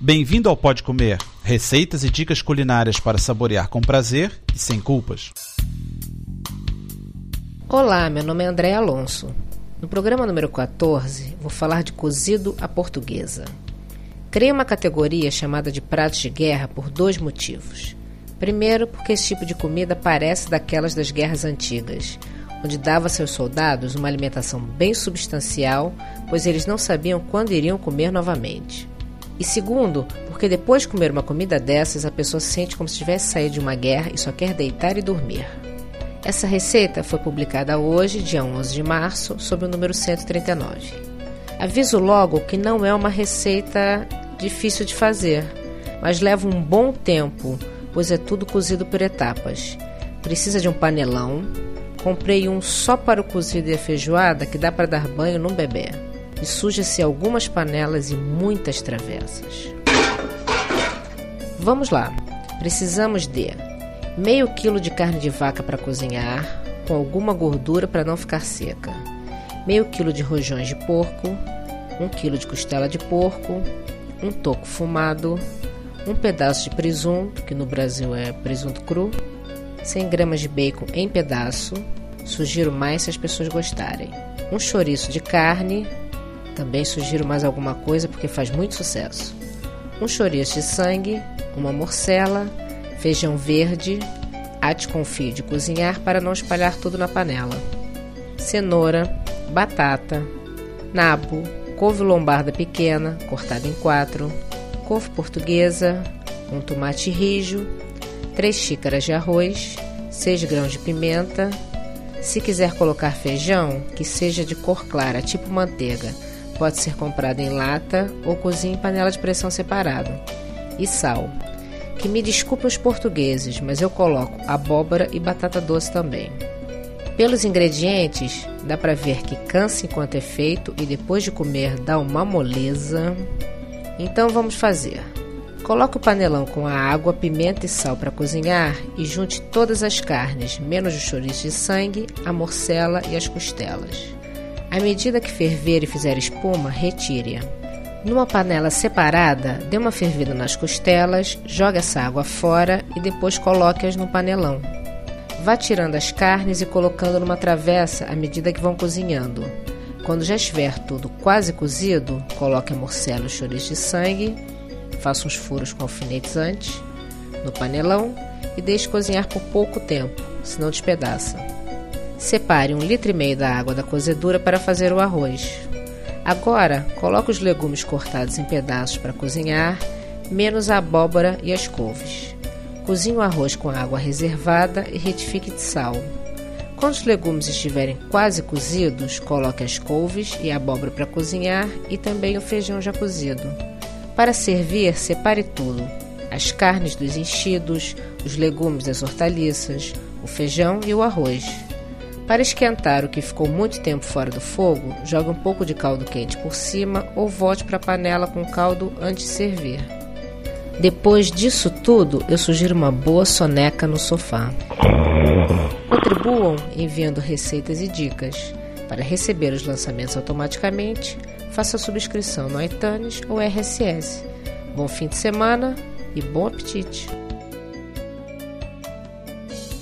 Bem-vindo ao Pode Comer, receitas e dicas culinárias para saborear com prazer e sem culpas. Olá, meu nome é André Alonso. No programa número 14, vou falar de cozido à portuguesa. Criei uma categoria chamada de pratos de guerra por dois motivos. Primeiro, porque esse tipo de comida parece daquelas das guerras antigas, onde dava a seus soldados uma alimentação bem substancial, pois eles não sabiam quando iriam comer novamente. E segundo, porque depois de comer uma comida dessas, a pessoa se sente como se tivesse saído de uma guerra e só quer deitar e dormir. Essa receita foi publicada hoje, dia 11 de março, sob o número 139. Aviso logo que não é uma receita difícil de fazer, mas leva um bom tempo, pois é tudo cozido por etapas. Precisa de um panelão. Comprei um só para o cozido e a feijoada que dá para dar banho num bebê e suja-se algumas panelas e muitas travessas. Vamos lá. Precisamos de meio quilo de carne de vaca para cozinhar, com alguma gordura para não ficar seca, meio quilo de rojões de porco, um quilo de costela de porco, um toco fumado, um pedaço de presunto, que no Brasil é presunto cru, 100 gramas de bacon em pedaço, sugiro mais se as pessoas gostarem, um chouriço de carne, também sugiro mais alguma coisa porque faz muito sucesso. Um chouriço de sangue, uma morcela, feijão verde, fio de cozinhar para não espalhar tudo na panela. Cenoura, batata, nabo, couve lombarda pequena, cortada em quatro, couve portuguesa, um tomate rijo, 3 xícaras de arroz, 6 grãos de pimenta. Se quiser colocar feijão, que seja de cor clara, tipo manteiga, Pode ser comprado em lata ou cozinha em panela de pressão separado. E sal. Que me desculpe os portugueses, mas eu coloco abóbora e batata doce também. Pelos ingredientes, dá para ver que cansa enquanto é feito e depois de comer dá uma moleza. Então vamos fazer. Coloque o panelão com a água, pimenta e sal para cozinhar e junte todas as carnes, menos o chouriço de sangue, a morcela e as costelas. À medida que ferver e fizer espuma, retire-a. Numa panela separada, dê uma fervida nas costelas, jogue essa água fora e depois coloque-as no panelão. Vá tirando as carnes e colocando numa travessa à medida que vão cozinhando. Quando já estiver tudo quase cozido, coloque a morcela e o chouriço de sangue, faça uns furos com alfinetes antes, no panelão e deixe cozinhar por pouco tempo, senão despedaça. Separe um litro e meio da água da cozedura para fazer o arroz. Agora, coloque os legumes cortados em pedaços para cozinhar, menos a abóbora e as couves. Cozinhe o arroz com água reservada e retifique de sal. Quando os legumes estiverem quase cozidos, coloque as couves e a abóbora para cozinhar e também o feijão já cozido. Para servir, separe tudo: as carnes dos enchidos, os legumes das hortaliças, o feijão e o arroz. Para esquentar o que ficou muito tempo fora do fogo, jogue um pouco de caldo quente por cima ou volte para a panela com caldo antes de servir. Depois disso tudo, eu sugiro uma boa soneca no sofá. Contribuam enviando receitas e dicas. Para receber os lançamentos automaticamente, faça a subscrição no iTunes ou RSS. Bom fim de semana e bom apetite!